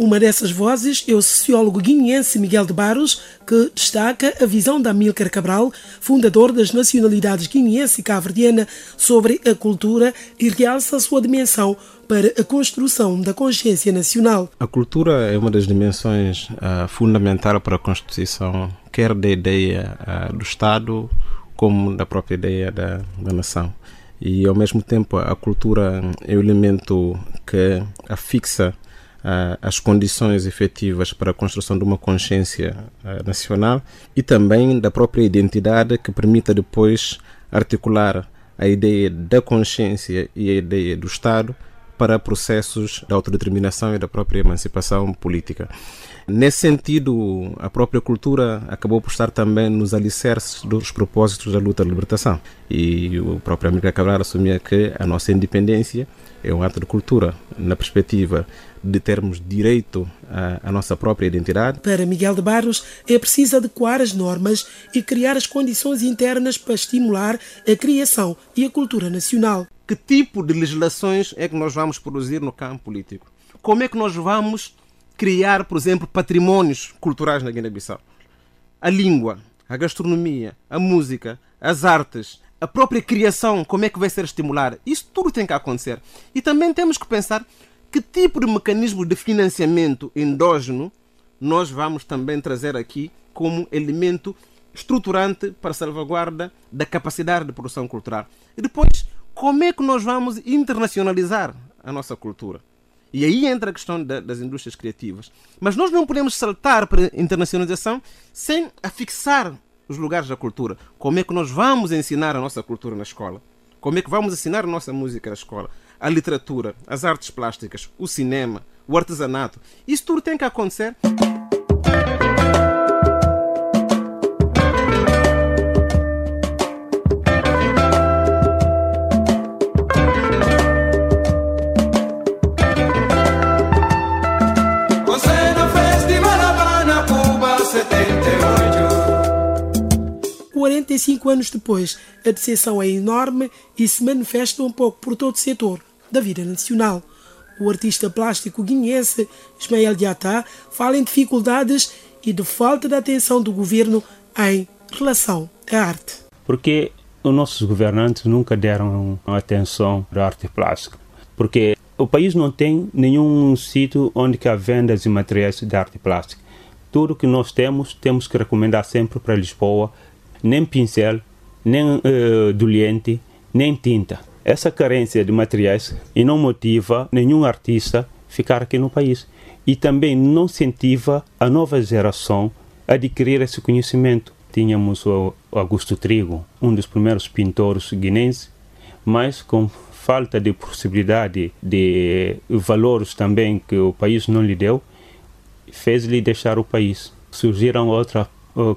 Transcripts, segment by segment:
Uma dessas vozes é o sociólogo guineense Miguel de Barros, que destaca a visão da Amílcar Cabral, fundador das nacionalidades guineense e cabo-verdiana, sobre a cultura e realça a sua dimensão para a construção da consciência nacional. A cultura é uma das dimensões uh, fundamentais para a constituição, quer da ideia uh, do Estado, como da própria ideia da, da nação. E, ao mesmo tempo, a cultura é o elemento que afixa as condições efetivas para a construção de uma consciência nacional e também da própria identidade que permita depois articular a ideia da consciência e a ideia do Estado para processos de autodeterminação e da própria emancipação política. Nesse sentido, a própria cultura acabou por estar também nos alicerces dos propósitos da luta de libertação. E o próprio Amílcar Cabral assumia que a nossa independência é um ato de cultura, na perspectiva de termos direito à, à, nossa própria identidade. Para Miguel de Barros, é preciso adequar as normas e criar as condições internas para estimular a criação e a cultura nacional. Que tipo de legislações é que nós vamos produzir no campo político? Como é que nós vamos criar, por exemplo, patrimónios culturais na Guiné-Bissau. A língua, a gastronomia, a música, as artes, a própria criação, como é que vai ser estimulada. Isso tudo tem que acontecer. E também temos que pensar que tipo de mecanismo de financiamento endógeno nós vamos também trazer aqui como elemento estruturante para a salvaguarda da capacidade de produção cultural. E depois, como é que nós vamos internacionalizar a nossa cultura? E aí entra a questão da, das indústrias criativas. Mas nós não podemos saltar para a internacionalização sem afixar os lugares da cultura. Como é que nós vamos ensinar a nossa cultura na escola? Como é que vamos ensinar a nossa música na escola? A literatura, as artes plásticas, o cinema, o artesanato. Isso tudo tem que acontecer. 45 anos depois, a decepção é enorme e se manifesta um pouco por todo o setor da vida nacional. O artista plástico guineense Ismael Diatá fala em dificuldades e de falta de atenção do governo em relação à arte. Porque os nossos governantes nunca deram atenção à arte plástica. Porque o país não tem nenhum sítio onde que há vendas de materiais de arte plástica. Tudo que nós temos, temos que recomendar sempre para Lisboa, nem pincel, nem uh, nem tinta. Essa carência de materiais não motiva nenhum artista ficar aqui no país e também não incentiva a nova geração a adquirir esse conhecimento. Tínhamos o Augusto Trigo, um dos primeiros pintores guinenses, mas com falta de possibilidade de valores também que o país não lhe deu, fez-lhe deixar o país. Surgiram outras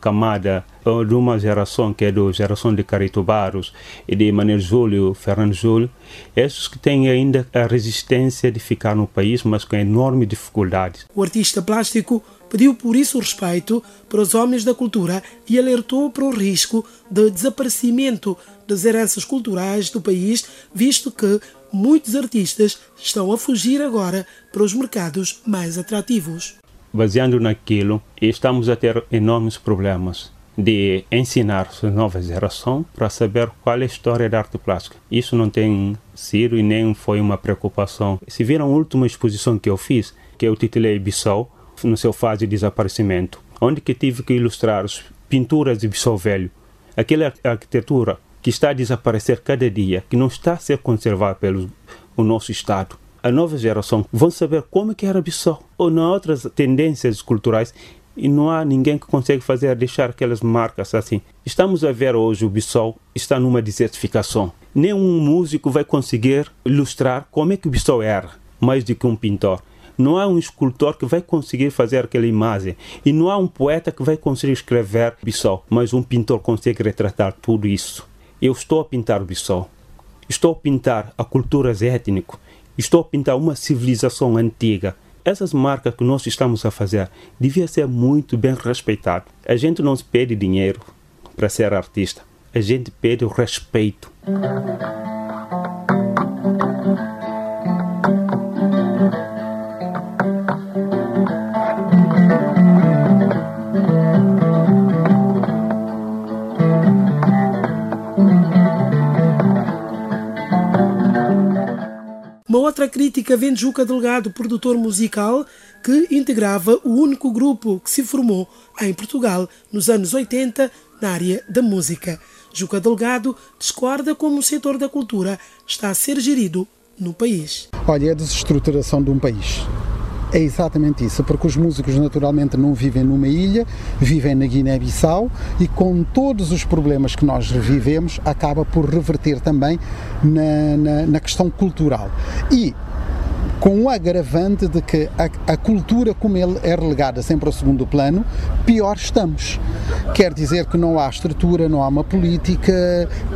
camada de uma geração que é da geração de Carito Barros e de Manuel Júlio, Fernando Júlio, esses que têm ainda a resistência de ficar no país, mas com enorme dificuldades. O artista plástico pediu por isso respeito para os homens da cultura e alertou para o risco de desaparecimento das heranças culturais do país, visto que muitos artistas estão a fugir agora para os mercados mais atrativos baseando naquilo, estamos a ter enormes problemas de ensinar a nova geração para saber qual é a história da arte plástica. Isso não tem sido e nem foi uma preocupação. Se viram a última exposição que eu fiz, que eu titulei Bissau, no seu fase de desaparecimento, onde que tive que ilustrar as pinturas de Bissau Velho, aquela arquitetura que está a desaparecer cada dia, que não está a ser conservada pelo o nosso Estado a nova geração vão saber como que era Bissau. Ou não outras tendências culturais e não há ninguém que consegue fazer deixar aquelas marcas assim. Estamos a ver hoje o Bissau está numa desertificação. Nenhum músico vai conseguir ilustrar como é que o Bissau era, mais do que um pintor. Não há um escultor que vai conseguir fazer aquela imagem. E não há um poeta que vai conseguir escrever Bissau. Mas um pintor consegue retratar tudo isso. Eu estou a pintar o Bissau. Estou a pintar a culturas étnicas Estou a pintar uma civilização antiga. Essas marcas que nós estamos a fazer devia ser muito bem respeitado. A gente não pede dinheiro para ser artista. A gente pede o respeito. crítica vem Juca Delgado, produtor musical, que integrava o único grupo que se formou em Portugal nos anos 80 na área da música. Juca Delgado discorda como o setor da cultura está a ser gerido no país. Olha, é a desestruturação de um país. É exatamente isso, porque os músicos naturalmente não vivem numa ilha, vivem na Guiné-Bissau e com todos os problemas que nós revivemos, acaba por reverter também na, na, na questão cultural. E com o agravante de que a, a, cultura, como ele é relegada sempre ao segundo plano, pior estamos. Quer dizer que não há estrutura, não há uma política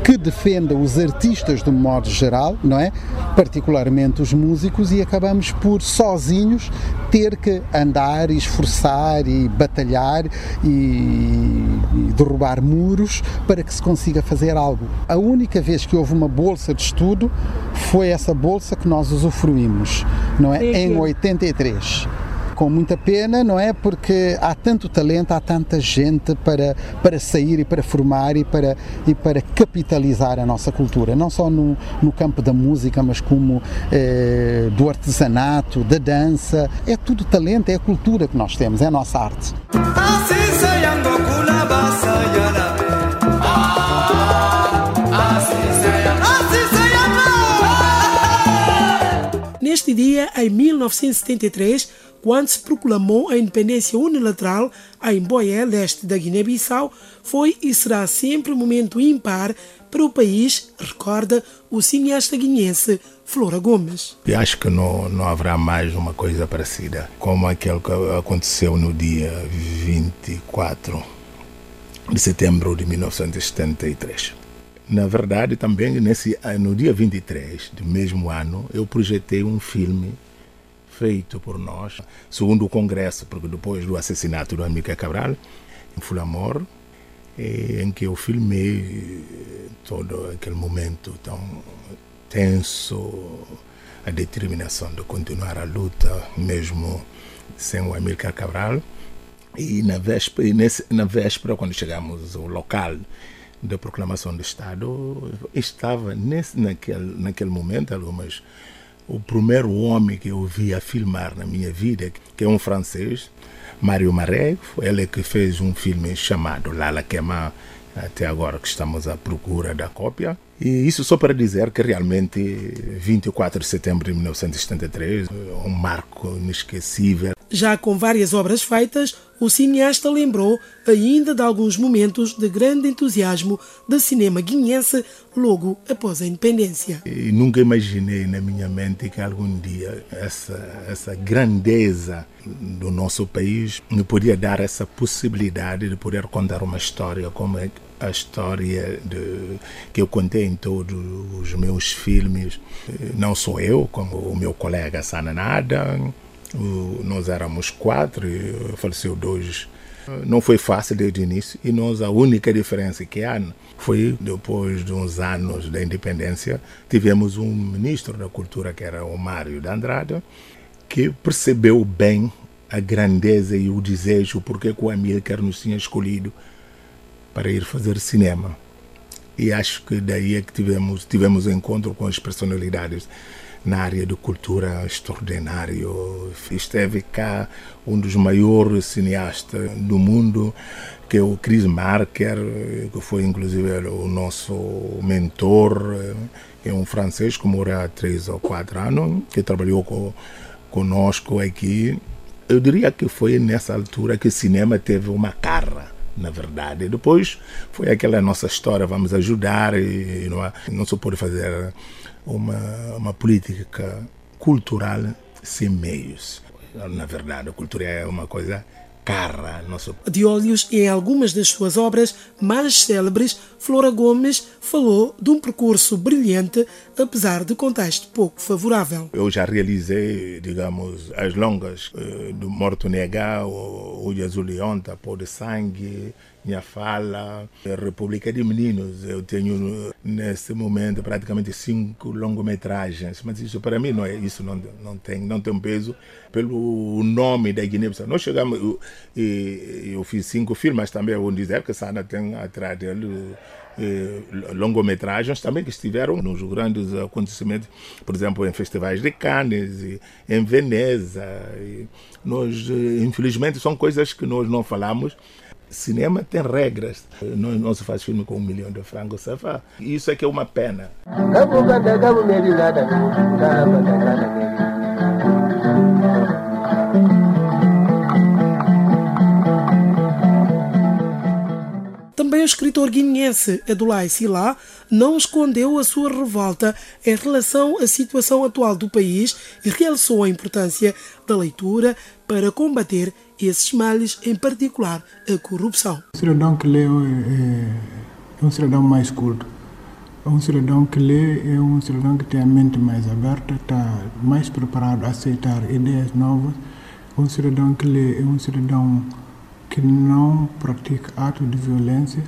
que defenda os artistas de modo geral, não é? Particularmente os músicos, e acabamos por sozinhos ter que andar e esforçar e batalhar e, e derrubar muros para que se consiga fazer algo. A única vez que houve uma bolsa de estudo foi essa bolsa que nós usufruímos, não é? Em 83 com muita pena, não é? Porque há tanto talento, há tanta gente para, para sair e para formar e para, e para capitalizar a nossa cultura, não só no, no campo da música, mas como eh, do artesanato, da dança. É tudo talento, é a cultura que nós temos, é a nossa arte. Dia, em 1973, quando se proclamou a independência unilateral em Boé, leste da Guiné-Bissau, foi e será sempre um momento ímpar para o país, recorda o cineasta guineense Flora Gomes. Eu acho que não, não haverá mais uma coisa parecida, como aquele que aconteceu no dia 24 de setembro de 1973. Na verdade, também nesse, no dia 23 do mesmo ano, eu projetei um filme feito por nós, segundo o Congresso, porque depois do assassinato do Amílcar Cabral, em Fulamor, em que eu filmei todo aquele momento tão tenso, a determinação de continuar a luta, mesmo sem o Amílcar Cabral. E na véspera, nesse, na véspera, quando chegamos ao local da proclamação do Estado, estava nesse, naquele, naquele momento algumas o primeiro homem que eu vi a filmar na minha vida, que é um francês, Mário Maré, ele que fez um filme chamado Lala Queima, até agora que estamos à procura da cópia. E isso só para dizer que realmente 24 de setembro de 1973 é um marco inesquecível. Já com várias obras feitas, o cineasta lembrou ainda de alguns momentos de grande entusiasmo do cinema guineense logo após a independência. E nunca imaginei na minha mente que algum dia essa, essa grandeza do nosso país me podia dar essa possibilidade de poder contar uma história como é a história de, que eu contei em todos os meus filmes. Não sou eu, como o meu colega Sananada, nós éramos quatro e faleceu dois. Não foi fácil desde o início e nós a única diferença que há foi depois de uns anos da independência tivemos um ministro da cultura que era o Mário de Andrade que percebeu bem a grandeza e o desejo porque o Amílcar nos tinha escolhido para ir fazer cinema e acho que daí é que tivemos tivemos encontro com as personalidades na área de cultura extraordinário. Esteve cá um dos maiores cineastas do mundo, que é o Chris Marker, que foi inclusive o nosso mentor, é um francês que mora há três ou quatro anos, que trabalhou com, conosco aqui. Eu diria que foi nessa altura que o cinema teve uma cara na verdade. Depois foi aquela nossa história, vamos ajudar e não, não se pode fazer uma, uma política cultural sem meios. Na verdade, a cultura é uma coisa cara. Nosso... De olhos em algumas das suas obras mais célebres, Flora Gomes falou de um percurso brilhante, apesar de contexto pouco favorável. Eu já realizei, digamos, as longas uh, do Morto Nega, o Azul Leonta, Pó de Sangue, minha fala, República de Meninos. Eu tenho nesse momento praticamente cinco longometragens, mas isso para mim não é isso não não tem não tem peso pelo nome da Guiné-Bissau. Nós chegamos eu, eu fiz cinco filmes, também vou dizer que Sana tem atrás dele longometragens também que estiveram nos grandes acontecimentos, por exemplo, em festivais de Cannes, em Veneza. nós, infelizmente, são coisas que nós não falamos. Cinema tem regras. Não, não se faz filme com um milhão de francos, sabe? Isso é que é uma pena. Também o escritor guineense Edulai Silá não escondeu a sua revolta em relação à situação atual do país e realçou a importância da leitura para combater esses males, em particular a corrupção. O cidadão que lê é, um cidadão mais culto. Um cidadão que lê é um cidadão que tem a mente mais aberta, está mais preparado a aceitar ideias novas. Um cidadão que lê é um cidadão que não pratica atos de violência,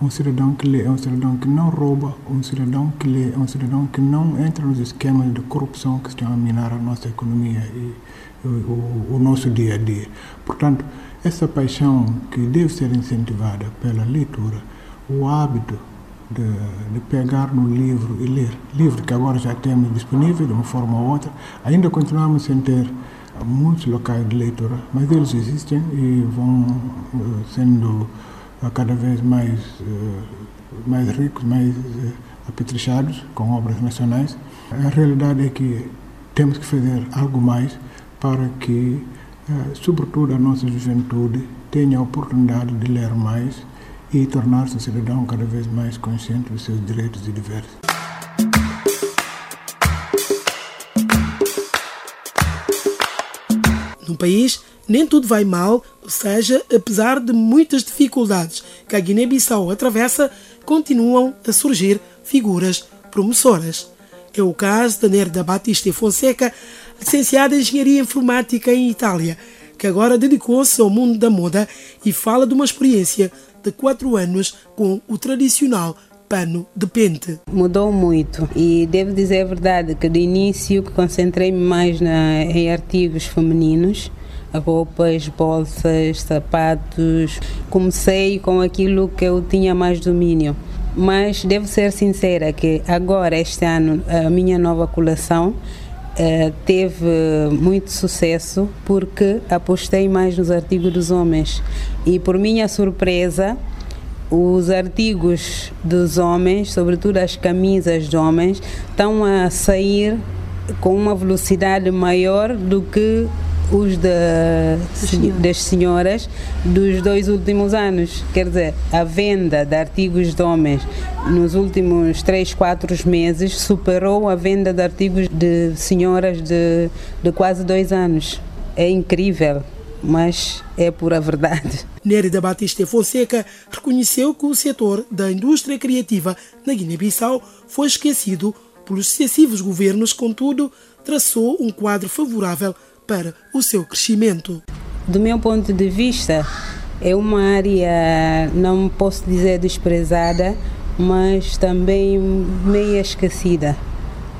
um cidadão que lê é um cidadão que não rouba, um cidadão que lê é um cidadão que não entra nos esquemas de corrupção que estão a minar a nossa economia e o, o nosso dia a dia. Portanto, essa paixão que deve ser incentivada pela leitura, o hábito de, de, pegar no livro e ler, livro que agora já temos disponível de uma forma ou outra, ainda continuamos sem ter muitos locais de leitura, mas eles existem e vão uh, sendo cada vez mais, uh, mais ricos, mais apetrechados com obras nacionais. A realidade é que temos que fazer algo mais para que, sobretudo, a nossa juventude tenha a oportunidade de ler mais e tornar-se cidadão cada vez mais consciente dos seus direitos e deveres. No país, nem tudo vai mal, ou seja, apesar de muitas dificuldades que a Guiné-Bissau atravessa, continuam a surgir figuras promissoras. É o caso da Nerda Batista Fonseca, licenciada em Engenharia Informática em Itália, que agora dedicou-se ao mundo da moda e fala de uma experiência de quatro anos com o tradicional pano de pente. Mudou muito e devo dizer a verdade que de início concentrei-me mais na, em artigos femininos, roupas, bolsas, sapatos. Comecei com aquilo que eu tinha mais domínio. Mas devo ser sincera que agora, este ano, a minha nova coleção Uh, teve muito sucesso porque apostei mais nos artigos dos homens e por minha surpresa os artigos dos homens, sobretudo as camisas de homens, estão a sair com uma velocidade maior do que os da, das senhoras dos dois últimos anos. Quer dizer, a venda de artigos de homens nos últimos 3, 4 meses superou a venda de artigos de senhoras de, de quase dois anos. É incrível mas é pura verdade. Nérida Batista Fonseca reconheceu que o setor da indústria criativa na Guiné-Bissau foi esquecido pelos sucessivos governos, contudo, traçou um quadro favorável para o seu crescimento. Do meu ponto de vista, é uma área, não posso dizer desprezada, mas também meio esquecida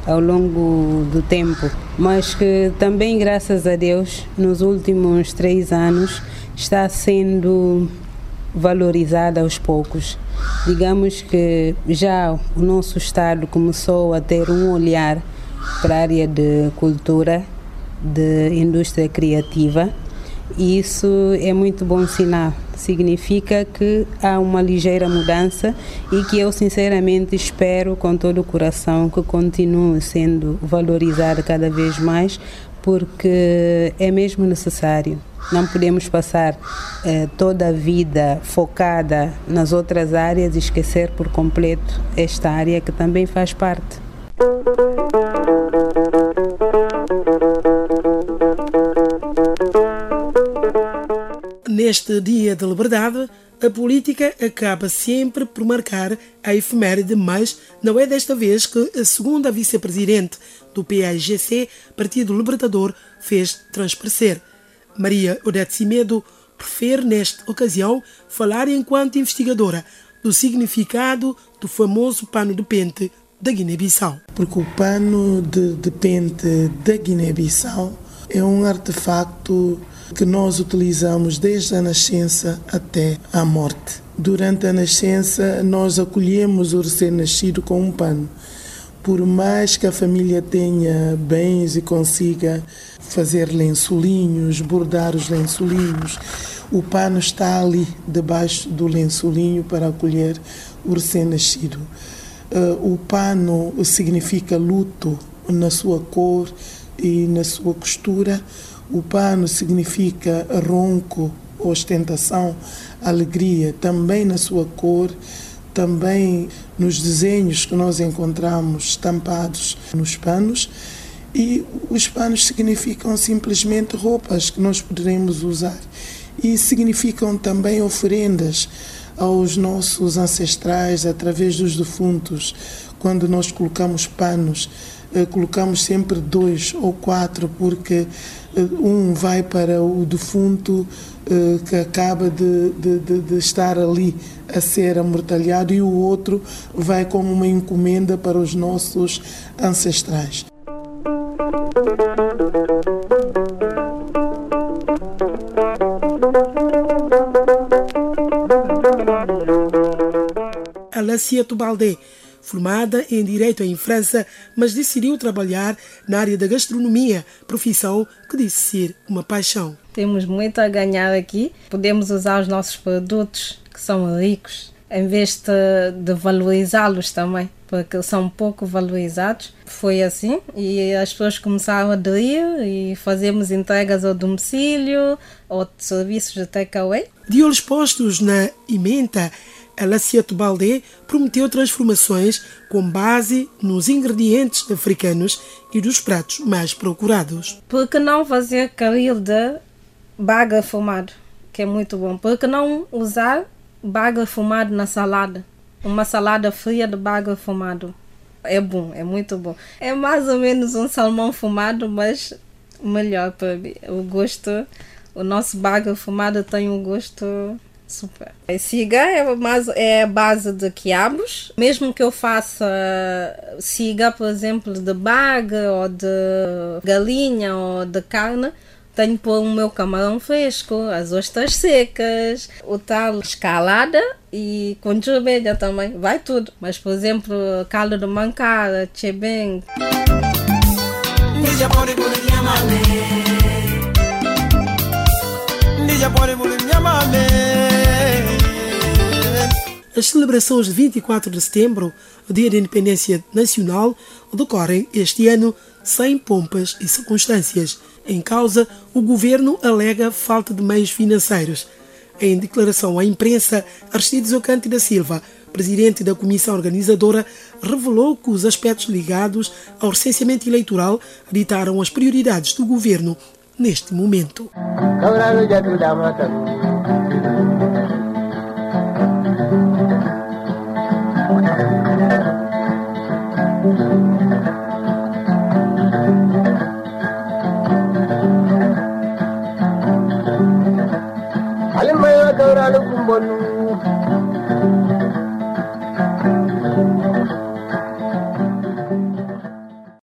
ao longo do tempo, mas que também, graças a Deus, nos últimos três anos está sendo valorizada aos poucos. Digamos que já o nosso Estado começou a ter um olhar para a área de cultura, de indústria criativa e isso é muito bom sinal. Significa que há uma ligeira mudança e que eu sinceramente espero com todo o coração que continue sendo valorizada cada vez mais, porque é mesmo necessário. Não podemos passar eh, toda a vida focada nas outras áreas e esquecer por completo esta área que também faz parte. Neste Dia da Liberdade, a política acaba sempre por marcar a efeméride, mas não é desta vez que a segunda vice-presidente do PAIGC, Partido Libertador, fez transparecer. Maria Odete Cimedo prefere, nesta ocasião, falar enquanto investigadora do significado do famoso pano de pente da Guiné-Bissau. Porque o pano de, de pente da Guiné-Bissau é um artefacto que nós utilizamos desde a nascença até a morte. Durante a nascença, nós acolhemos o recém-nascido com um pano. Por mais que a família tenha bens e consiga fazer lençolinhos, bordar os lençolinhos, o pano está ali debaixo do lençolinho para acolher o recém-nascido. Uh, o pano significa luto na sua cor e na sua costura. O pano significa ronco, ostentação, alegria, também na sua cor, também nos desenhos que nós encontramos estampados nos panos. E os panos significam simplesmente roupas que nós poderemos usar e significam também oferendas aos nossos ancestrais através dos defuntos. Quando nós colocamos panos, eh, colocamos sempre dois ou quatro, porque um vai para o defunto eh, que acaba de, de, de, estar ali a ser amortalhado e o outro vai como uma encomenda para os nossos ancestrais. Alessia Tubalde, formada em Direito em França, mas decidiu trabalhar na área da gastronomia, profissão que disse ser uma paixão. Temos muito a ganhar aqui. Podemos usar os nossos produtos, que são ricos, em vez de, de valorizá-los também, porque são pouco valorizados. Foi assim e as pessoas começaram a aderir e fazemos entregas ao domicílio ou serviços de takeaway. De olhos postos na emenda, Alessia Tubalde prometeu transformações com base nos ingredientes africanos e dos pratos mais procurados. Por que não fazer caril de baga fumado, que é muito bom? Por que não usar baga fumado na salada? Uma salada fria de baga fumado. É bom, é muito bom. É mais ou menos um salmão fumado, mas melhor para. O gosto, o nosso baga fumado tem um gosto Super. Siga é, mais, é a base de quiabos. Mesmo que eu faça siga, por exemplo, de baga ou de galinha ou de carne, tenho pôr o meu camarão fresco, as ostras secas, o tal escalada e com vermelha também. Vai tudo. Mas, por exemplo, caldo de mancara, chebeng. Ninja as celebrações de 24 de setembro, o Dia da Independência Nacional, decorrem este ano sem pompas e circunstâncias. Em causa, o governo alega falta de meios financeiros. Em declaração à imprensa, Aristides Ocante da Silva, presidente da comissão organizadora, revelou que os aspectos ligados ao recenseamento eleitoral ditaram as prioridades do governo neste momento.